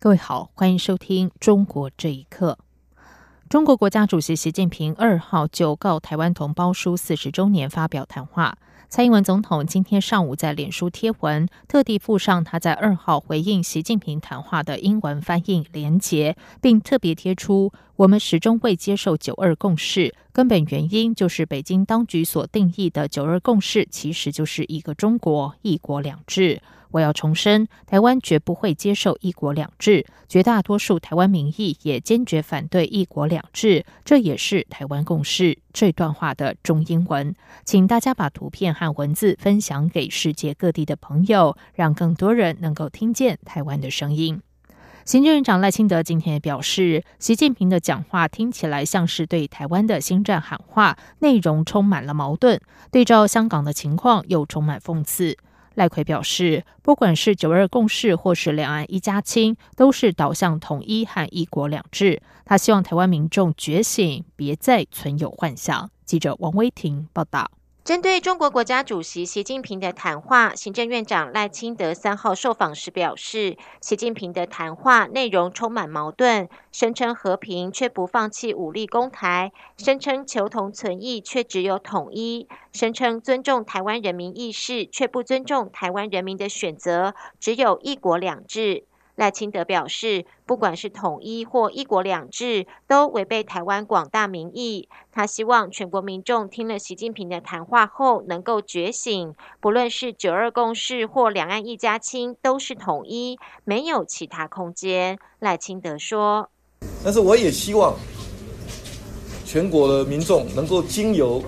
各位好，欢迎收听《中国这一刻》。中国国家主席习近平二号就告台湾同胞书四十周年发表谈话。蔡英文总统今天上午在脸书贴文，特地附上他在二号回应习近平谈话的英文翻译连结，并特别贴出：“我们始终未接受九二共识，根本原因就是北京当局所定义的九二共识，其实就是一个中国，一国两制。”我要重申，台湾绝不会接受“一国两制”，绝大多数台湾民意也坚决反对“一国两制”，这也是台湾共识。这段话的中英文，请大家把图片和文字分享给世界各地的朋友，让更多人能够听见台湾的声音。行政院长赖清德今天也表示，习近平的讲话听起来像是对台湾的新战喊话，内容充满了矛盾，对照香港的情况又充满讽刺。赖奎表示，不管是九二共识或是两岸一家亲，都是导向统一和一国两制。他希望台湾民众觉醒，别再存有幻想。记者王威婷报道。针对中国国家主席习近平的谈话，行政院长赖清德三号受访时表示，习近平的谈话内容充满矛盾，声称和平却不放弃武力攻台，声称求同存异却只有统一，声称尊重台湾人民意识却不尊重台湾人民的选择，只有一国两制。赖清德表示，不管是统一或一国两制，都违背台湾广大民意。他希望全国民众听了习近平的谈话后能够觉醒，不论是九二共识或两岸一家亲，都是统一，没有其他空间。赖清德说：“但是我也希望全国的民众能够经由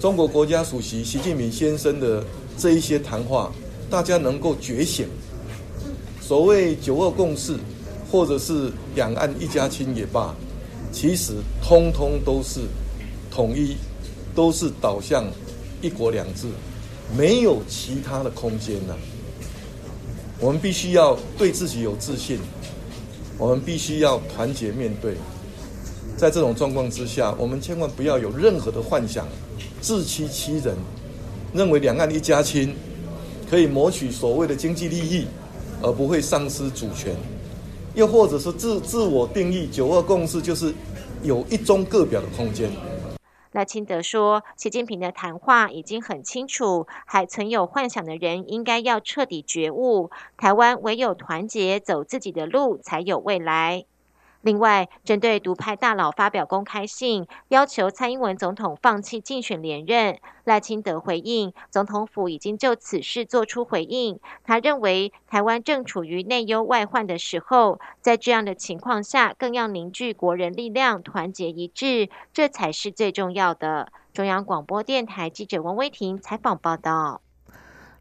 中国国家主席习近平先生的这一些谈话，大家能够觉醒。”所谓九二共识，或者是两岸一家亲也罢，其实通通都是统一，都是导向一国两制，没有其他的空间了。我们必须要对自己有自信，我们必须要团结面对。在这种状况之下，我们千万不要有任何的幻想，自欺欺人，认为两岸一家亲可以谋取所谓的经济利益。而不会丧失主权，又或者是自自我定义九二共识就是有一中各表的空间。赖清德说，习近平的谈话已经很清楚，还存有幻想的人应该要彻底觉悟，台湾唯有团结走自己的路，才有未来。另外，针对独派大佬发表公开信，要求蔡英文总统放弃竞选连任，赖清德回应，总统府已经就此事做出回应。他认为，台湾正处于内忧外患的时候，在这样的情况下，更要凝聚国人力量，团结一致，这才是最重要的。中央广播电台记者王威婷采访报道。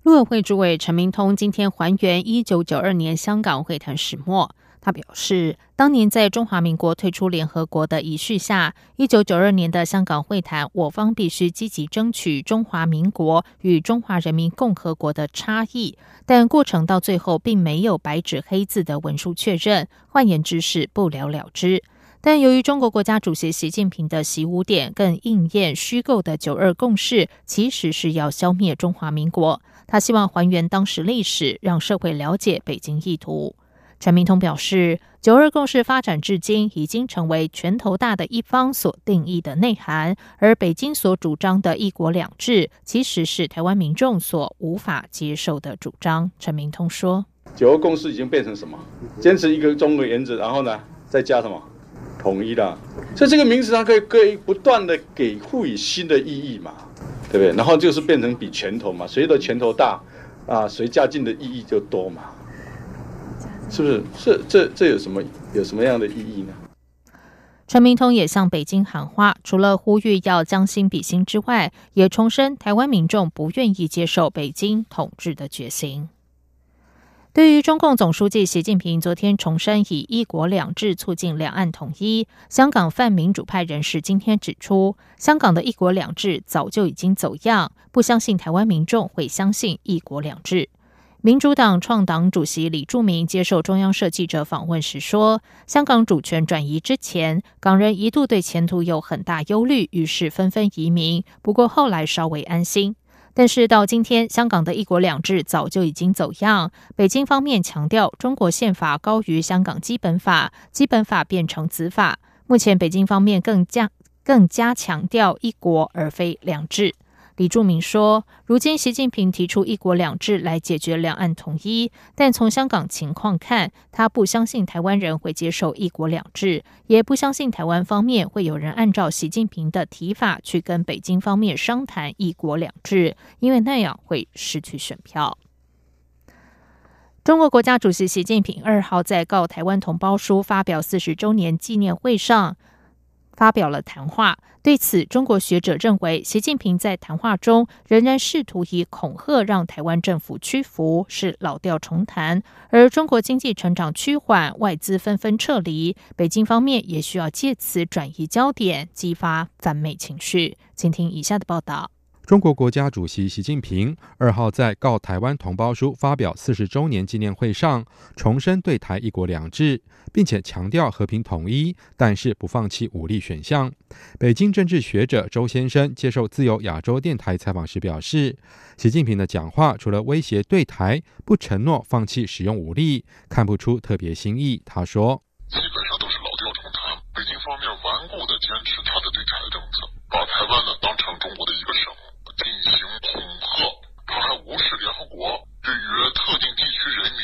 陆委会主委陈明通今天还原一九九二年香港会谈始末。他表示，当年在中华民国退出联合国的仪式下，一九九二年的香港会谈，我方必须积极争取中华民国与中华人民共和国的差异，但过程到最后并没有白纸黑字的文书确认，换言之是不了了之。但由于中国国家主席习近平的习五点更应验虚构的九二共识，其实是要消灭中华民国。他希望还原当时历史，让社会了解北京意图。陈明通表示，九二共识发展至今，已经成为拳头大的一方所定义的内涵，而北京所主张的一国两制，其实是台湾民众所无法接受的主张。陈明通说：“九二共识已经变成什么？坚持一个中国原则，然后呢，再加什么统一的？所以这个名词它可以可以不断的给赋予新的意义嘛，对不对？然后就是变成比拳头嘛，谁的拳头大啊，谁加进的意义就多嘛。”是不是？这这这有什么有什么样的意义呢？陈明通也向北京喊话，除了呼吁要将心比心之外，也重申台湾民众不愿意接受北京统治的决心。对于中共总书记习近平昨天重申以“一国两制”促进两岸统一，香港泛民主派人士今天指出，香港的一国两制早就已经走样，不相信台湾民众会相信一国两制。民主党创党主席李柱铭接受中央社记者访问时说：“香港主权转移之前，港人一度对前途有很大忧虑，于是纷纷移民。不过后来稍微安心。”但是到今天，香港的一国两制早就已经走样。北京方面强调，中国宪法高于香港基本法，基本法变成子法。目前，北京方面更加更加强调一国而非两制。李柱铭说：“如今习近平提出‘一国两制’来解决两岸统一，但从香港情况看，他不相信台湾人会接受‘一国两制’，也不相信台湾方面会有人按照习近平的提法去跟北京方面商谈‘一国两制’，因为那样会失去选票。”中国国家主席习近平二号在告台湾同胞书发表四十周年纪念会上。发表了谈话。对此，中国学者认为，习近平在谈话中仍然试图以恐吓让台湾政府屈服，是老调重弹。而中国经济成长趋缓，外资纷纷撤离，北京方面也需要借此转移焦点，激发反美情绪。请听以下的报道。中国国家主席习近平二号在告台湾同胞书发表四十周年纪念会上，重申对台一国两制，并且强调和平统一，但是不放弃武力选项。北京政治学者周先生接受自由亚洲电台采访时表示，习近平的讲话除了威胁对台，不承诺放弃使用武力，看不出特别新意。他说：“基本上都是老调重弹，北京方面顽固的坚持他的对台政策，把台湾呢当成中国的一个省。”进行恐吓，他还无视联合国对于特定地区人民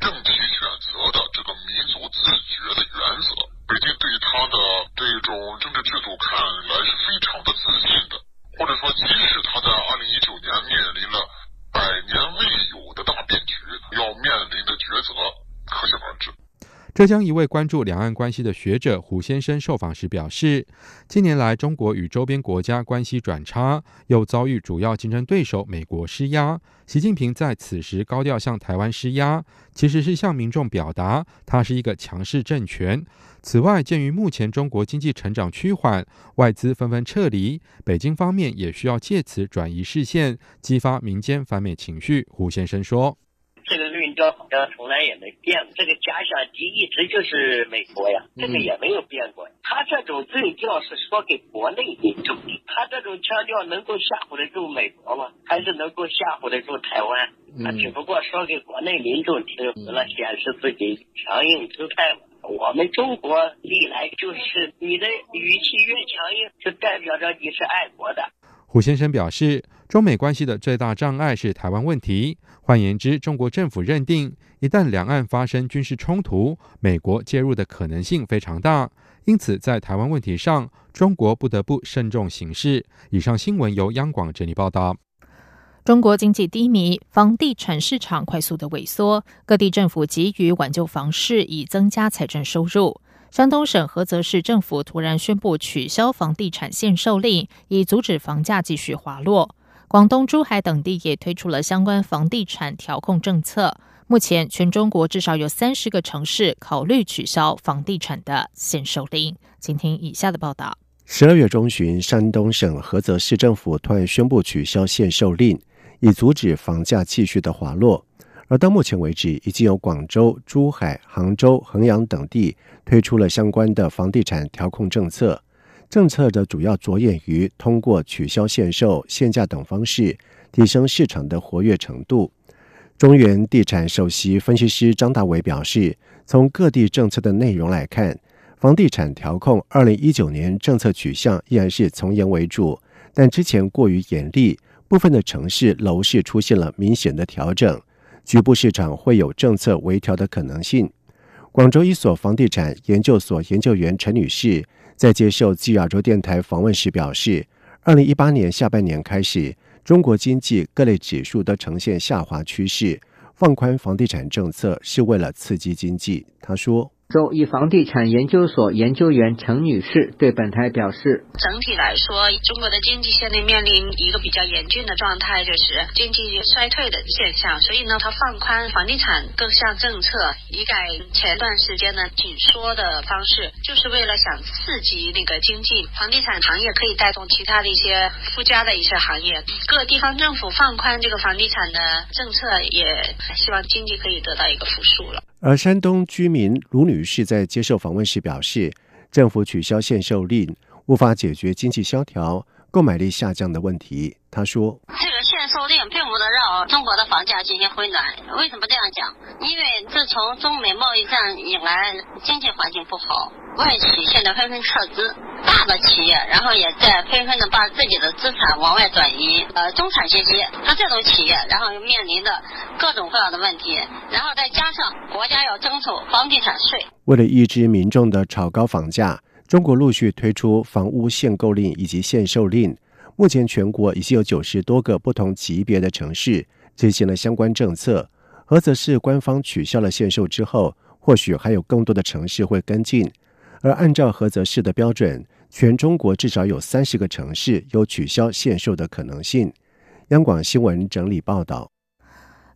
政体选择的这个民族自觉的原则。北京对他的这种政治制度看来是非常的自信的，或者说，即使他在二零一九年面临了百年未有的大变局，要面临的抉择，可想而知。浙江一位关注两岸关系的学者胡先生受访时表示，近年来中国与周边国家关系转差，又遭遇主要竞争对手美国施压。习近平在此时高调向台湾施压，其实是向民众表达他是一个强势政权。此外，鉴于目前中国经济成长趋缓，外资纷纷撤离，北京方面也需要借此转移视线，激发民间反美情绪。胡先生说。这个论调好像从来也没变，这个假想敌一直就是美国呀，这个也没有变过。他这种对调是说给国内民众，他这种腔调能够吓唬得住美国吗？还是能够吓唬得住台湾？他只不过说给国内民众听，为了显示自己强硬姿态嘛。我们中国历来就是你的语气越强硬，就代表着你是爱国的。胡先生表示，中美关系的最大障碍是台湾问题。换言之，中国政府认定，一旦两岸发生军事冲突，美国介入的可能性非常大。因此，在台湾问题上，中国不得不慎重行事。以上新闻由央广整理报道。中国经济低迷，房地产市场快速的萎缩，各地政府急于挽救房市，以增加财政收入。山东省菏泽市政府突然宣布取消房地产限售令，以阻止房价继续滑落。广东、珠海等地也推出了相关房地产调控政策。目前，全中国至少有三十个城市考虑取消房地产的限售令。请听以下的报道：十二月中旬，山东省菏泽市政府突然宣布取消限售令，以阻止房价继续的滑落。而到目前为止，已经有广州、珠海、杭州、衡阳等地推出了相关的房地产调控政策。政策的主要着眼于通过取消限售、限价等方式，提升市场的活跃程度。中原地产首席分析师张大伟表示，从各地政策的内容来看，房地产调控二零一九年政策取向依然是从严为主，但之前过于严厉，部分的城市楼市出现了明显的调整。局部市场会有政策微调的可能性。广州一所房地产研究所研究员陈女士在接受继亚洲电台访问时表示，二零一八年下半年开始，中国经济各类指数都呈现下滑趋势，放宽房地产政策是为了刺激经济。她说：“中医房地产研究所研究员陈女士对本台表示：“整体来说，中国的经济现在面临一个比较严峻的状态，就是经济衰退的现象。所以呢，它放宽房地产各项政策，以改前段时间呢紧缩的方式，就是为了想刺激那个经济。房地产行业可以带动其他的一些附加的一些行业。各地方政府放宽这个房地产的政策，也希望经济可以得到一个复苏了。”而山东居民卢女士在接受访问时表示，政府取消限售令无法解决经济萧条、购买力下降的问题。她说：“这个限售令中国的房价进行回暖。为什么这样讲？因为自从中美贸易战以来，经济环境不好，外企现在纷纷撤资。”大的企业，然后也在纷纷的把自己的资产往外转移。呃，中产阶级，他这种企业，然后又面临着各种各样的问题，然后再加上国家要征收房地产税。为了抑制民众的炒高房价，中国陆续推出房屋限购令以及限售令。目前全国已经有九十多个不同级别的城市执行了相关政策。菏泽市官方取消了限售之后，或许还有更多的城市会跟进。而按照菏泽市的标准，全中国至少有三十个城市有取消限售的可能性。央广新闻整理报道。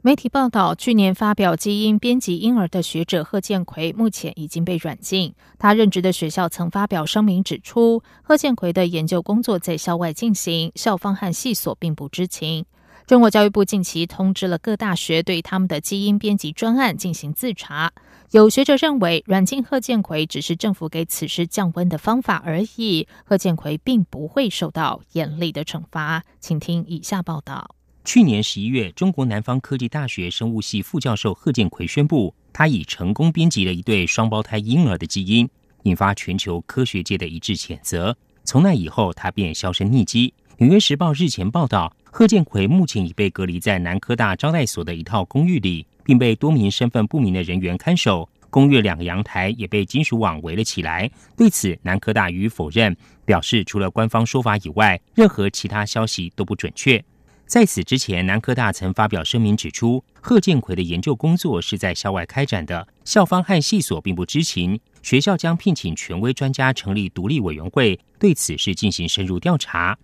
媒体报道，去年发表基因编辑婴儿的学者贺建奎目前已经被软禁。他任职的学校曾发表声明指出，贺建奎的研究工作在校外进行，校方和系所并不知情。中国教育部近期通知了各大学，对他们的基因编辑专案进行自查。有学者认为，软禁贺建奎只是政府给此事降温的方法而已，贺建奎并不会受到严厉的惩罚。请听以下报道：去年十一月，中国南方科技大学生物系副教授贺建奎宣布，他已成功编辑了一对双胞胎婴儿的基因，引发全球科学界的一致谴责。从那以后，他便销声匿迹。《纽约时报》日前报道，贺建奎目前已被隔离在南科大招待所的一套公寓里。并被多名身份不明的人员看守，公寓两个阳台也被金属网围了起来。对此，南科大予以否认，表示除了官方说法以外，任何其他消息都不准确。在此之前，南科大曾发表声明指出，贺建奎的研究工作是在校外开展的，校方和系所并不知情。学校将聘请权威专家成立独立委员会，对此事进行深入调查。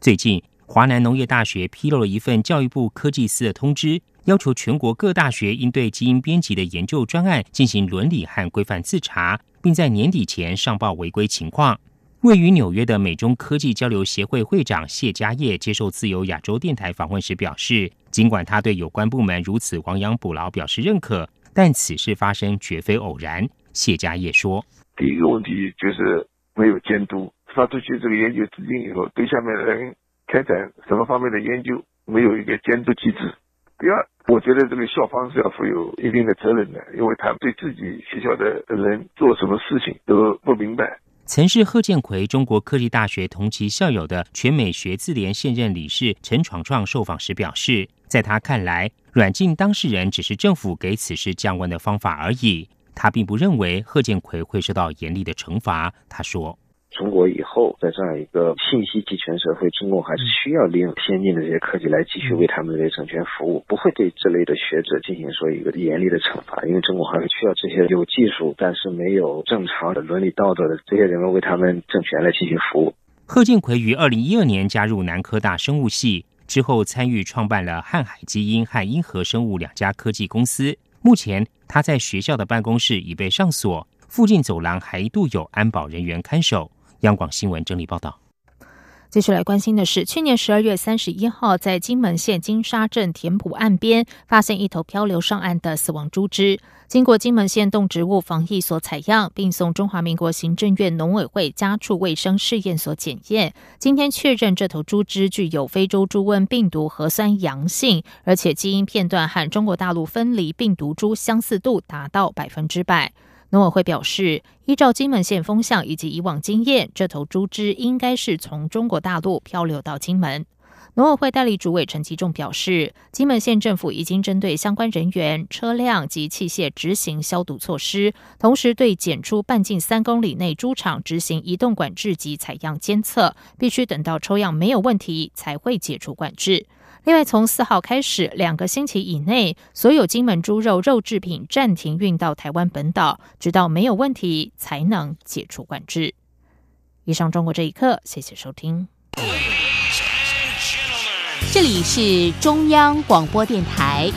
最近，华南农业大学披露了一份教育部科技司的通知。要求全国各大学应对基因编辑的研究专案进行伦理和规范自查，并在年底前上报违规情况。位于纽约的美中科技交流协会会长谢家业接受自由亚洲电台访问时表示，尽管他对有关部门如此亡羊补牢表示认可，但此事发生绝非偶然。谢家业说：“第一个问题就是没有监督，发出去这个研究资金以后，对下面的人开展什么方面的研究，没有一个监督机制。第二。”我觉得这个校方是要负有一定的责任的，因为他对自己学校的人做什么事情都不明白。曾是贺建奎中国科技大学同期校友的全美学自联现任理事陈闯创受访时表示，在他看来，软禁当事人只是政府给此事降温的方法而已，他并不认为贺建奎会受到严厉的惩罚。他说。中国以后在这样一个信息集权社会，中共还是需要利用先进的这些科技来继续为他们的政权服务，不会对这类的学者进行说一个严厉的惩罚，因为中国还是需要这些有技术但是没有正常的伦理道德的这些人们为他们政权来进行服务。贺建奎于二零一二年加入南科大生物系之后，参与创办了瀚海基因和英和生物两家科技公司。目前他在学校的办公室已被上锁，附近走廊还一度有安保人员看守。央广新闻整理报道。接下来关心的是，去年十二月三十一号，在金门县金沙镇田埔岸边发现一头漂流上岸的死亡猪只，经过金门县动植物防疫所采样，并送中华民国行政院农委会家畜卫生试验所检验，今天确认这头猪只具有非洲猪瘟病毒核酸阳性，而且基因片段和中国大陆分离病毒株相似度达到百分之百。农委会表示，依照金门县风向以及以往经验，这头猪只应该是从中国大陆漂流到金门。农委会代理主委陈其仲表示，金门县政府已经针对相关人员、车辆及器械执行消毒措施，同时对检出半径三公里内猪场执行移动管制及采样监测，必须等到抽样没有问题才会解除管制。另外，从四号开始，两个星期以内，所有金门猪肉肉制品暂停运到台湾本岛，直到没有问题才能解除管制。以上，中国这一刻，谢谢收听。这里是中央广播电台。